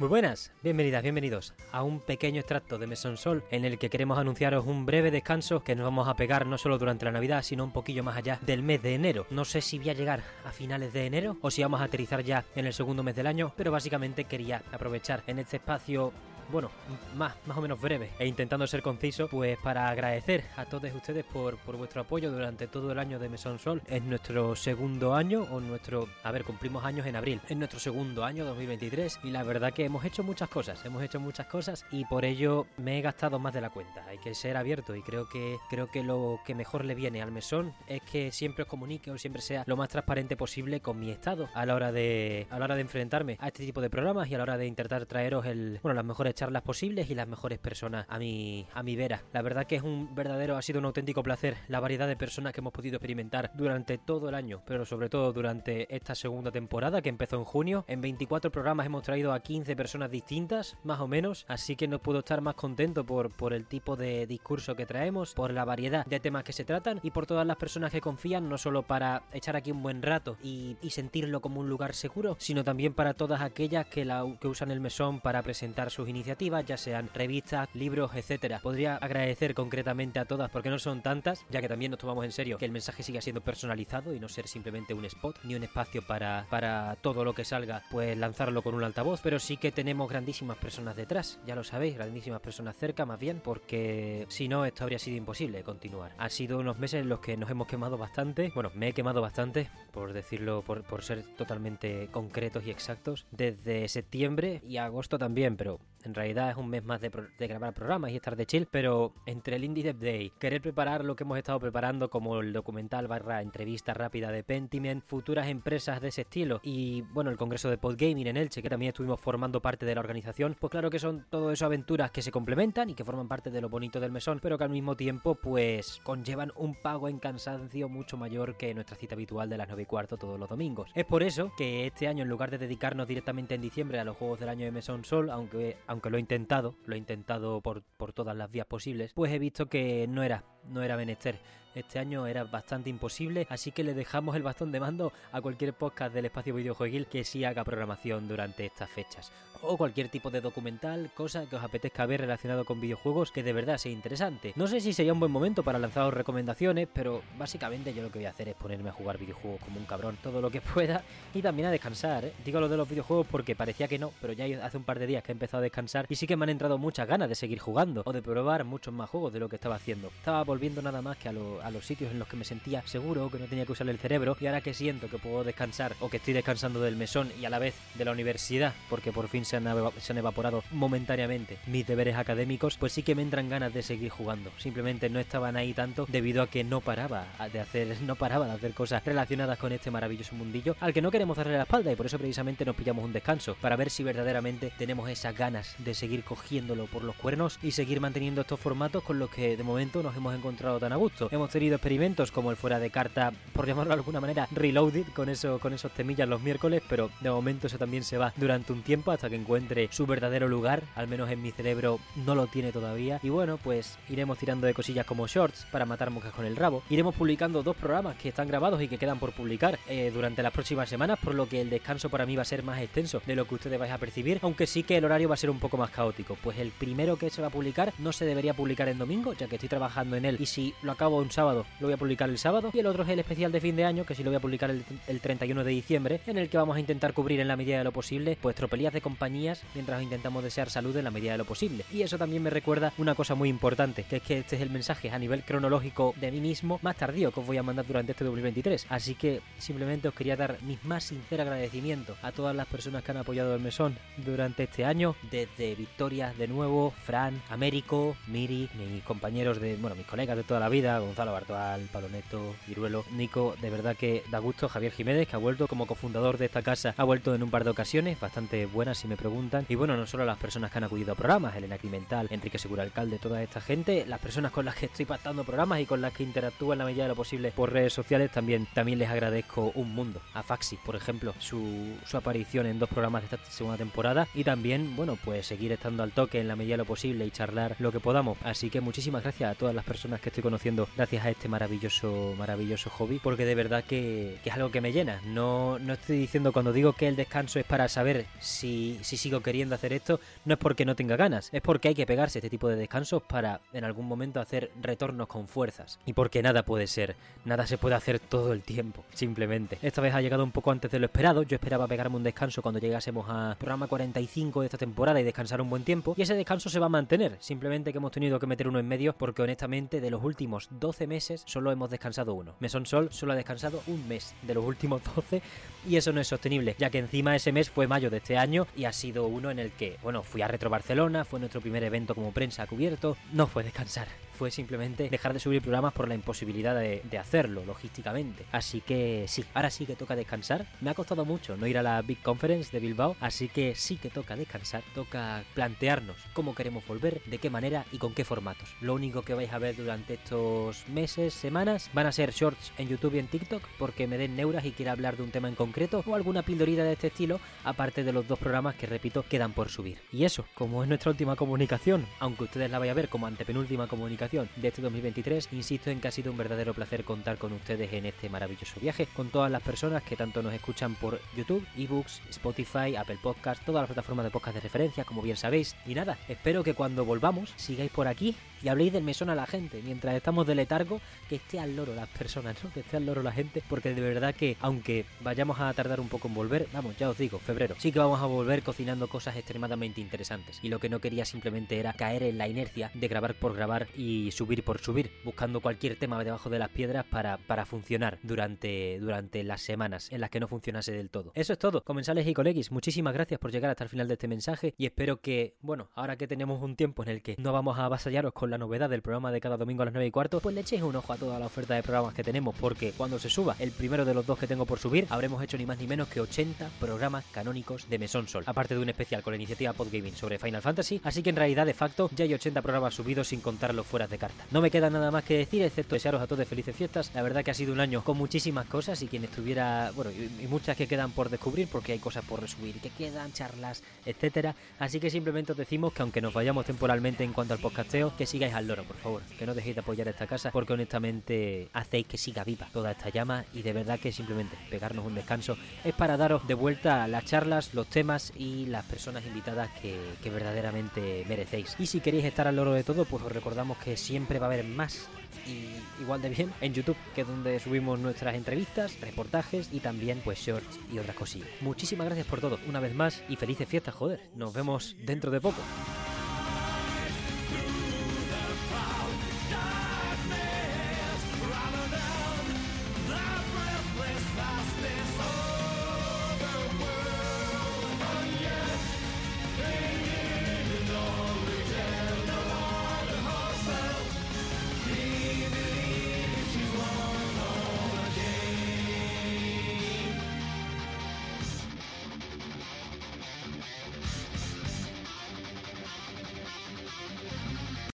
Muy buenas, bienvenidas, bienvenidos a un pequeño extracto de Mesón Sol en el que queremos anunciaros un breve descanso que nos vamos a pegar no solo durante la Navidad, sino un poquillo más allá del mes de enero. No sé si voy a llegar a finales de enero o si vamos a aterrizar ya en el segundo mes del año, pero básicamente quería aprovechar en este espacio bueno, más, más o menos breve e intentando ser conciso, pues para agradecer a todos ustedes por, por vuestro apoyo durante todo el año de Mesón Sol. Es nuestro segundo año, o nuestro, a ver, cumplimos años en abril, es nuestro segundo año 2023 y la verdad que hemos hecho muchas cosas, hemos hecho muchas cosas y por ello me he gastado más de la cuenta. Hay que ser abierto y creo que creo que lo que mejor le viene al mesón es que siempre os comunique o siempre sea lo más transparente posible con mi estado a la hora de a la hora de enfrentarme a este tipo de programas y a la hora de intentar traeros el bueno las mejores charlas posibles y las mejores personas a mi, a mi vera. La verdad que es un verdadero, ha sido un auténtico placer la variedad de personas que hemos podido experimentar durante todo el año, pero sobre todo durante esta segunda temporada que empezó en junio. En 24 programas hemos traído a 15 personas distintas, más o menos, así que no puedo estar más contento por, por el tipo de discurso que traemos, por la variedad de temas que se tratan y por todas las personas que confían, no solo para echar aquí un buen rato y, sentirlo como un lugar seguro, sino también para todas aquellas que, la, que usan el mesón para presentar sus iniciativas ya sean revistas, libros, etcétera. Podría agradecer concretamente a todas porque no son tantas, ya que también nos tomamos en serio que el mensaje siga siendo personalizado y no ser simplemente un spot ni un espacio para, para todo lo que salga, pues lanzarlo con un altavoz, pero sí que tenemos grandísimas personas detrás, ya lo sabéis, grandísimas personas cerca más bien, porque si no esto habría sido imposible continuar. Ha sido unos meses en los que nos hemos quemado bastante, bueno, me he quemado bastante, por decirlo, por, por ser totalmente concretos y exactos, desde septiembre y agosto también, pero en realidad es un mes más de, grabar programas y estar de chill, pero entre el Indie Dev Day, querer preparar lo que hemos estado preparando como el documental barra entrevista rápida de Pentiment, futuras empresas de ese estilo y bueno, el congreso de Podgaming en Elche, que también estuvimos formando parte de la organización, pues claro que son todo eso aventuras que se complementan y que forman parte de lo bonito del mesón, pero que al mismo tiempo pues conllevan un pago en cansancio mucho mayor que nuestra cita habitual de las 9 y cuarto todos los domingos. Es por eso que este año en lugar de dedicarnos directamente en diciembre a los juegos del año de Mesón Sol, aunque aunque lo he intentado, lo he intentado por, por todas las vías posibles, pues he visto que no era, no era menester. Este año era bastante imposible, así que le dejamos el bastón de mando a cualquier podcast del espacio videojueguil que sí haga programación durante estas fechas. O cualquier tipo de documental, cosa que os apetezca ver relacionado con videojuegos que de verdad sea interesante. No sé si sería un buen momento para lanzaros recomendaciones, pero básicamente yo lo que voy a hacer es ponerme a jugar videojuegos como un cabrón todo lo que pueda y también a descansar. ¿eh? Digo lo de los videojuegos porque parecía que no, pero ya hace un par de días que he empezado a descansar y sí que me han entrado muchas ganas de seguir jugando o de probar muchos más juegos de lo que estaba haciendo. Estaba volviendo nada más que a lo a los sitios en los que me sentía seguro, que no tenía que usar el cerebro, y ahora que siento que puedo descansar o que estoy descansando del mesón y a la vez de la universidad, porque por fin se han, evaporado momentáneamente mis deberes académicos, pues sí que me entran ganas de seguir jugando. Simplemente no estaban ahí tanto debido a que no paraba de hacer, no paraba de hacer cosas relacionadas con este maravilloso mundillo al que no queremos darle la espalda y por eso precisamente nos pillamos un descanso, para ver si verdaderamente tenemos esas ganas de seguir cogiéndolo por los cuernos y seguir manteniendo estos formatos con los que de momento nos hemos encontrado tan a gusto. Hemos tenido experimentos como el fuera de carta, por llamarlo de alguna manera, reloaded con eso, con esos temillas los miércoles, pero de momento eso también se va durante un tiempo hasta que encuentre su verdadero lugar, al menos en mi cerebro no lo tiene todavía. Y bueno, pues iremos tirando de cosillas como shorts para matar moscas con el rabo. Iremos publicando dos programas que están grabados y que quedan por publicar eh, durante las próximas semanas, por lo que el descanso para mí va a ser más extenso de lo que ustedes vais a percibir, aunque sí que el horario va a ser un poco más caótico, pues el primero que se va a publicar no se debería publicar en domingo, ya que estoy trabajando en él y si lo acabo un sábado lo voy a publicar el sábado. Y el otro es el especial de fin de año que sí lo voy a publicar el, el 31 de diciembre en el que vamos a intentar cubrir en la medida de lo posible pues tropelías de compañías mientras intentamos desear salud en la medida de lo posible. Y eso también me recuerda una cosa muy importante que es que este es el mensaje a nivel cronológico de mí mismo más tardío que os voy a mandar durante este 2023 así que simplemente os quería dar mi más sincero agradecimiento a todas las personas que han apoyado el mesón durante este año desde Victoria de nuevo Fran Américo Miri mis compañeros de bueno mis colegas de toda la vida Gonzalo Bartual Paloneto, Viruelo, Nico, de verdad que da gusto. Javier Jiménez, que ha vuelto como cofundador de esta casa, ha vuelto en un par de ocasiones, bastante buenas si me preguntan. Y bueno, no solo las personas que han acudido a programas, Elena Climental, Enrique Segura Alcalde, toda esta gente, las personas con las que estoy pactando programas y con las que interactúo en la medida de lo posible por redes sociales, también, también les agradezco un mundo. A Faxi, por ejemplo, su, su aparición en dos programas de esta segunda temporada y también, bueno, pues seguir estando al toque en la medida de lo posible y charlar lo que podamos. Así que muchísimas gracias a todas las personas que estoy conociendo gracias a este maravilloso, maravilloso hobby, porque de verdad que, es algo que me llena. No, no estoy diciendo cuando digo que el descanso es para saber si, si sigo queriendo hacer esto, no es porque no tenga ganas, es porque hay que pegarse este tipo de descansos para en algún momento hacer retornos con fuerzas. Y porque nada puede ser, nada se puede hacer todo el tiempo, simplemente. Esta vez ha llegado un poco antes de lo esperado, yo esperaba pegarme un descanso cuando llegásemos a programa 45 de esta temporada y descansar un buen tiempo, y ese descanso se va a mantener, simplemente que hemos tenido que meter uno en medio porque honestamente de los últimos 12 meses solo hemos descansado uno. Mesón Sol solo ha descansado un mes de los últimos 12 y eso no es sostenible, ya que encima ese mes fue mayo de este año y ha sido uno en el que, bueno, fui a Retro Barcelona, fue nuestro primer evento como prensa cubierto, no fue descansar, fue simplemente dejar de subir programas por la imposibilidad de, hacerlo logísticamente. Así que sí, ahora sí que toca descansar. Me ha costado mucho no ir a la Big Conference de Bilbao, así que sí que toca descansar, toca plantearnos cómo queremos volver, de qué manera y con qué formatos. Lo único que vais a ver durante estos meses, semanas, van a ser shorts en YouTube y en TikTok, porque me den neuras y quiera hablar de un tema en concreto o alguna pildorita de este estilo, aparte de los dos programas que repito quedan por subir. Y eso, como es nuestra última comunicación, aunque ustedes la vayan a ver como antepenúltima comunicación, de este 2023. Insisto en que ha sido un verdadero placer contar con ustedes en este maravilloso viaje, con todas las personas que tanto nos escuchan por YouTube, eBooks, Spotify, Apple Podcast, todas las plataformas de podcast de referencia, como bien sabéis. Y nada, espero que cuando volvamos sigáis por aquí y habléis del mesón a la gente, mientras estamos de letargo, que esté al loro las personas, ¿no? Que esté al loro la gente, porque de verdad que aunque vayamos a tardar un poco en volver, vamos, ya os digo, febrero, sí que vamos a volver cocinando cosas extremadamente interesantes. Y lo que no quería simplemente era caer en la inercia de grabar por grabar y subir por subir, buscando cualquier tema debajo de las piedras para, para funcionar durante, durante las semanas en las que no funcionase del todo. Eso es todo, comensales y colegis, muchísimas gracias por llegar hasta el final de este mensaje y espero que, bueno, ahora que tenemos un tiempo en el que no vamos a avasallaros con la novedad del programa de cada domingo a las 9 y cuarto, pues le echéis un ojo a toda la oferta de programas que tenemos, porque cuando se suba el primero de los dos que tengo por subir, habremos hecho ni más ni menos que 80 programas canónicos de Mesón Sol, aparte de un especial con la iniciativa Podgaming sobre Final Fantasy, así que en realidad de facto ya hay 80 programas subidos sin contar los fueras de carta. No me queda nada más que decir, excepto desearos a todos felices fiestas. La verdad que ha sido un año con muchísimas cosas y quien estuviera, bueno, y muchas que quedan por descubrir, porque hay cosas por resubir que quedan, charlas, etcétera. Así que simplemente os decimos que aunque nos vayamos temporalmente en cuanto al podcasteo, que sigáis al loro por favor, que no dejéis de apoyar esta casa, porque honestamente hacéis que siga viva toda esta llama y de verdad que simplemente pegarnos un descanso es para daros de vuelta las charlas, los temas y las personas invitadas que, que verdaderamente merecéis. Y si queréis estar al loro de todo, pues os recordamos que siempre va a haber más y igual de bien en YouTube, que es donde subimos nuestras entrevistas, reportajes y también pues shorts y otras cosillas. Muchísimas gracias por todo, una vez más y felices fiestas, joder. Nos vemos dentro de poco.